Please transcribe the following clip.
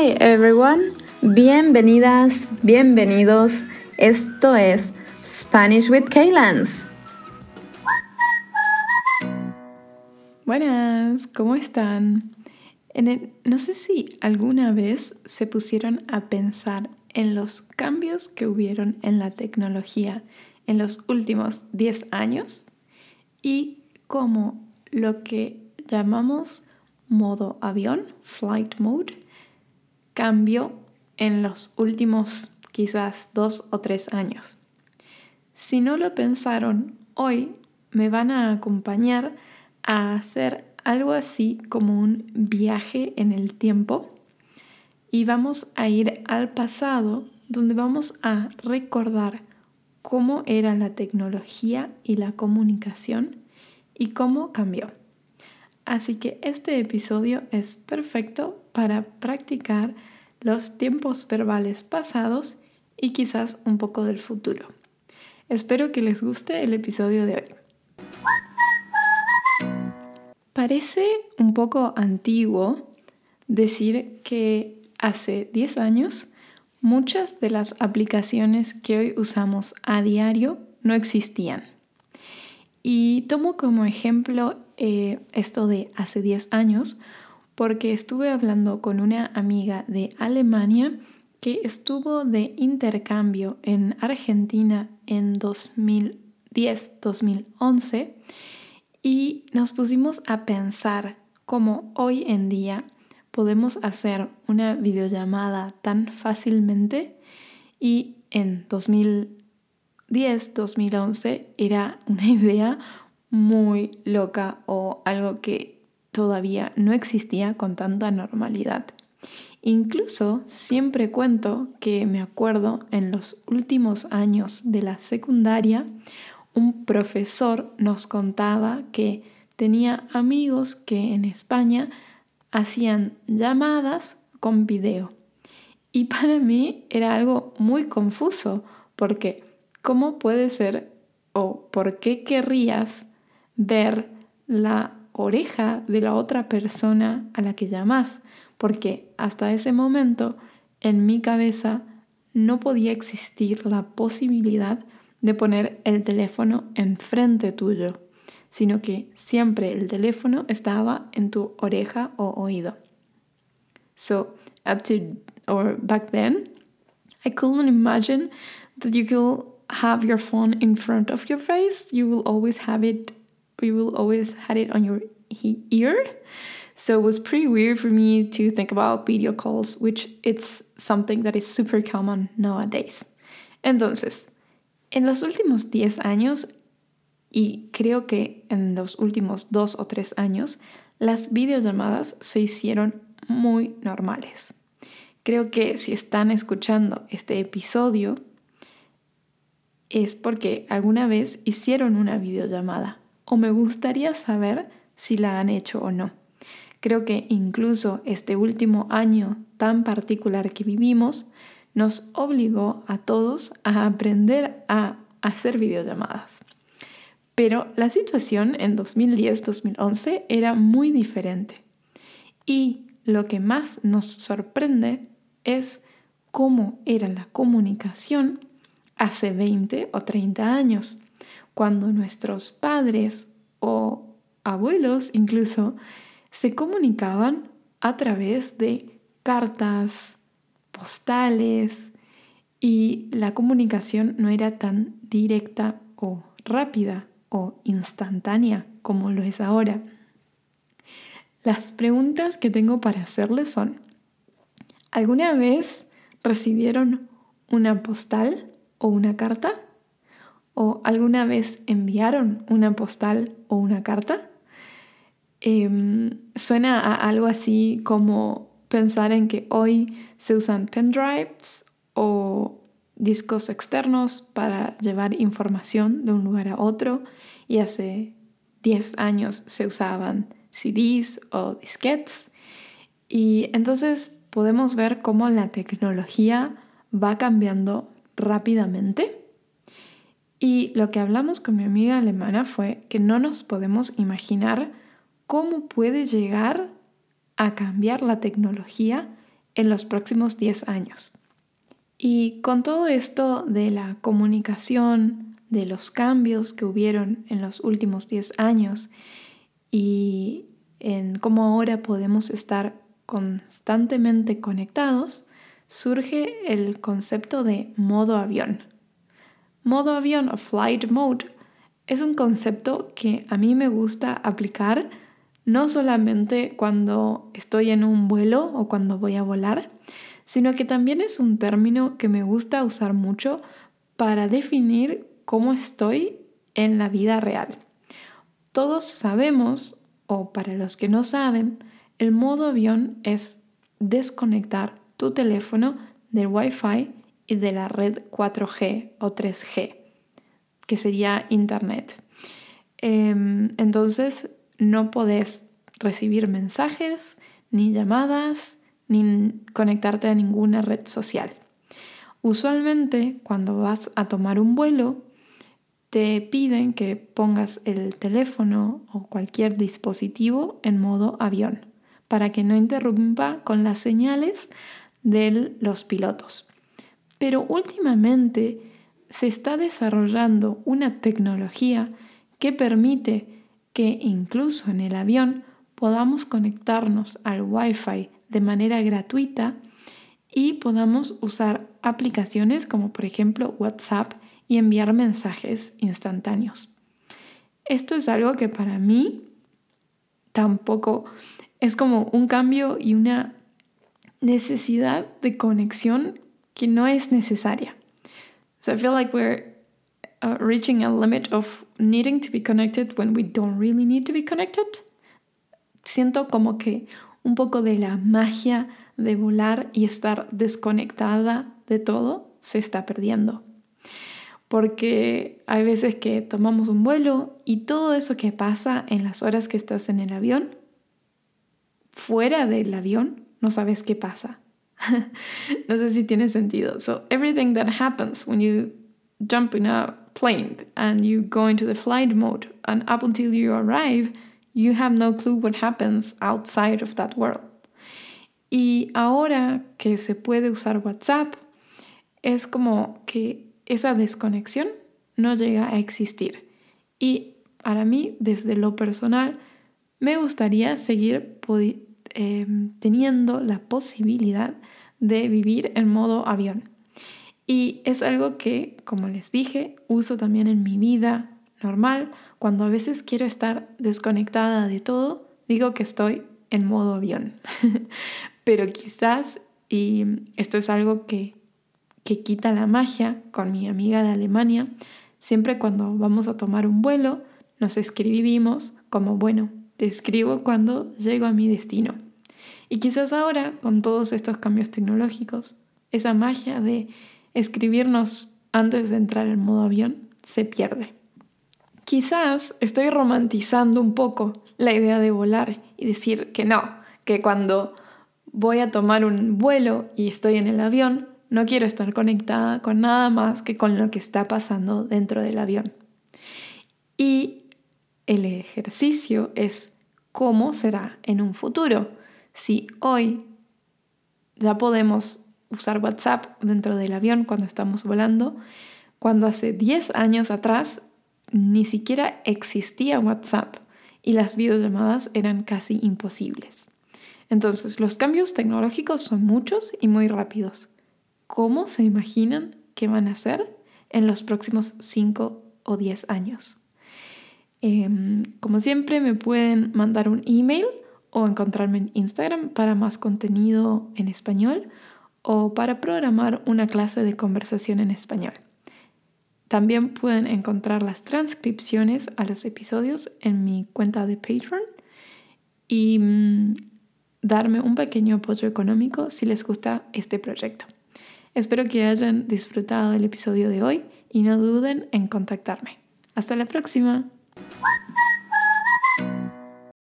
Hi everyone, bienvenidas, bienvenidos. Esto es Spanish with Kaylans. Buenas, ¿cómo están? no sé si alguna vez se pusieron a pensar en los cambios que hubieron en la tecnología en los últimos 10 años y cómo lo que llamamos modo avión, flight mode, cambió en los últimos quizás dos o tres años. Si no lo pensaron, hoy me van a acompañar a hacer algo así como un viaje en el tiempo y vamos a ir al pasado donde vamos a recordar cómo era la tecnología y la comunicación y cómo cambió. Así que este episodio es perfecto para practicar los tiempos verbales pasados y quizás un poco del futuro. Espero que les guste el episodio de hoy. Parece un poco antiguo decir que hace 10 años muchas de las aplicaciones que hoy usamos a diario no existían. Y tomo como ejemplo eh, esto de hace 10 años porque estuve hablando con una amiga de Alemania que estuvo de intercambio en Argentina en 2010-2011 y nos pusimos a pensar cómo hoy en día podemos hacer una videollamada tan fácilmente y en 2010-2011 era una idea muy loca o algo que todavía no existía con tanta normalidad. Incluso siempre cuento que me acuerdo en los últimos años de la secundaria, un profesor nos contaba que tenía amigos que en España hacían llamadas con video. Y para mí era algo muy confuso porque ¿cómo puede ser o por qué querrías ver la oreja de la otra persona a la que llamas? Porque hasta ese momento en mi cabeza no podía existir la posibilidad de poner el teléfono enfrente tuyo sino que siempre el teléfono estaba en tu oreja o oído. So, up to or back then, I couldn't imagine that you could have your phone in front of your face. You will always have it, you will always have it on your ear. So it was pretty weird for me to think about video calls, which it's something that is super common nowadays. Entonces, en los últimos 10 años y creo que en los últimos dos o tres años las videollamadas se hicieron muy normales. Creo que si están escuchando este episodio es porque alguna vez hicieron una videollamada o me gustaría saber si la han hecho o no. Creo que incluso este último año tan particular que vivimos nos obligó a todos a aprender a hacer videollamadas. Pero la situación en 2010-2011 era muy diferente. Y lo que más nos sorprende es cómo era la comunicación hace 20 o 30 años, cuando nuestros padres o abuelos incluso se comunicaban a través de cartas, postales y la comunicación no era tan directa o rápida o instantánea como lo es ahora. Las preguntas que tengo para hacerles son, ¿alguna vez recibieron una postal o una carta? ¿O alguna vez enviaron una postal o una carta? Em, suena a algo así como pensar en que hoy se usan pendrives o discos externos para llevar información de un lugar a otro y hace 10 años se usaban CDs o disquetes y entonces podemos ver cómo la tecnología va cambiando rápidamente y lo que hablamos con mi amiga alemana fue que no nos podemos imaginar cómo puede llegar a cambiar la tecnología en los próximos 10 años. Y con todo esto de la comunicación, de los cambios que hubieron en los últimos 10 años y en cómo ahora podemos estar constantemente conectados, surge el concepto de modo avión. Modo avión o flight mode es un concepto que a mí me gusta aplicar no solamente cuando estoy en un vuelo o cuando voy a volar, sino que también es un término que me gusta usar mucho para definir cómo estoy en la vida real. Todos sabemos, o para los que no saben, el modo avión es desconectar tu teléfono del Wi-Fi de la red 4G o 3G, que sería Internet. Em, entonces, no podés recibir mensajes, ni llamadas, ni conectarte a ninguna red social. Usualmente cuando vas a tomar un vuelo, te piden que pongas el teléfono o cualquier dispositivo en modo avión para que no interrumpa con las señales de los pilotos. Pero últimamente se está desarrollando una tecnología que permite que incluso en el avión podamos conectarnos al Wi-Fi de manera gratuita y podamos usar aplicaciones como por ejemplo WhatsApp y enviar mensajes instantáneos. Esto es algo que para mí tampoco es como un cambio y una necesidad de conexión que no es necesaria. So I feel like we're uh, reaching a limit of needing to be connected when we don't really need to be connected. Siento como que un poco de la magia de volar y estar desconectada de todo se está perdiendo. Porque hay veces que tomamos un vuelo y todo eso que pasa en las horas que estás en el avión, fuera del avión, no sabes qué pasa. no sé si tiene sentido. So everything that happens when you jump in a plane and you go into the flight mode and up until you arrive, you have no clue what happens outside of that world. Y ahora que se puede usar WhatsApp, es como que esa desconexión no llega a existir. Y para mí, desde lo personal, me gustaría seguir eh, teniendo la posibilidad de vivir en modo avión. Y es algo que, como les dije, uso también en mi vida normal. Cuando a veces quiero estar desconectada de todo, digo que estoy en modo avión. Pero quizás, y esto es algo que, que quita la magia con mi amiga de Alemania, siempre cuando vamos a tomar un vuelo, nos escribimos como, bueno, te escribo cuando llego a mi destino. Y quizás ahora, con todos estos cambios tecnológicos, esa magia de escribirnos antes de entrar en modo avión se pierde. Quizás estoy romantizando un poco la idea de volar y decir que no, que cuando voy a tomar un vuelo y estoy en el avión, no quiero estar conectada con nada más que con lo que está pasando dentro del avión. Y el ejercicio es cómo será en un futuro. Si hoy ya podemos usar WhatsApp dentro del avión cuando estamos volando, cuando hace 10 años atrás ni siquiera existía WhatsApp y las videollamadas eran casi imposibles. Entonces, los cambios tecnológicos son muchos y muy rápidos. ¿Cómo se imaginan que van a ser en los próximos 5 o 10 años? Em, como siempre, me pueden mandar un email o encontrarme en Instagram para más contenido en español o para programar una clase de conversación en español. También pueden encontrar las transcripciones a los episodios en mi cuenta de Patreon y mm, darme un pequeño apoyo económico si les gusta este proyecto. Espero que hayan disfrutado del episodio de hoy y no duden en contactarme. Hasta la próxima. What?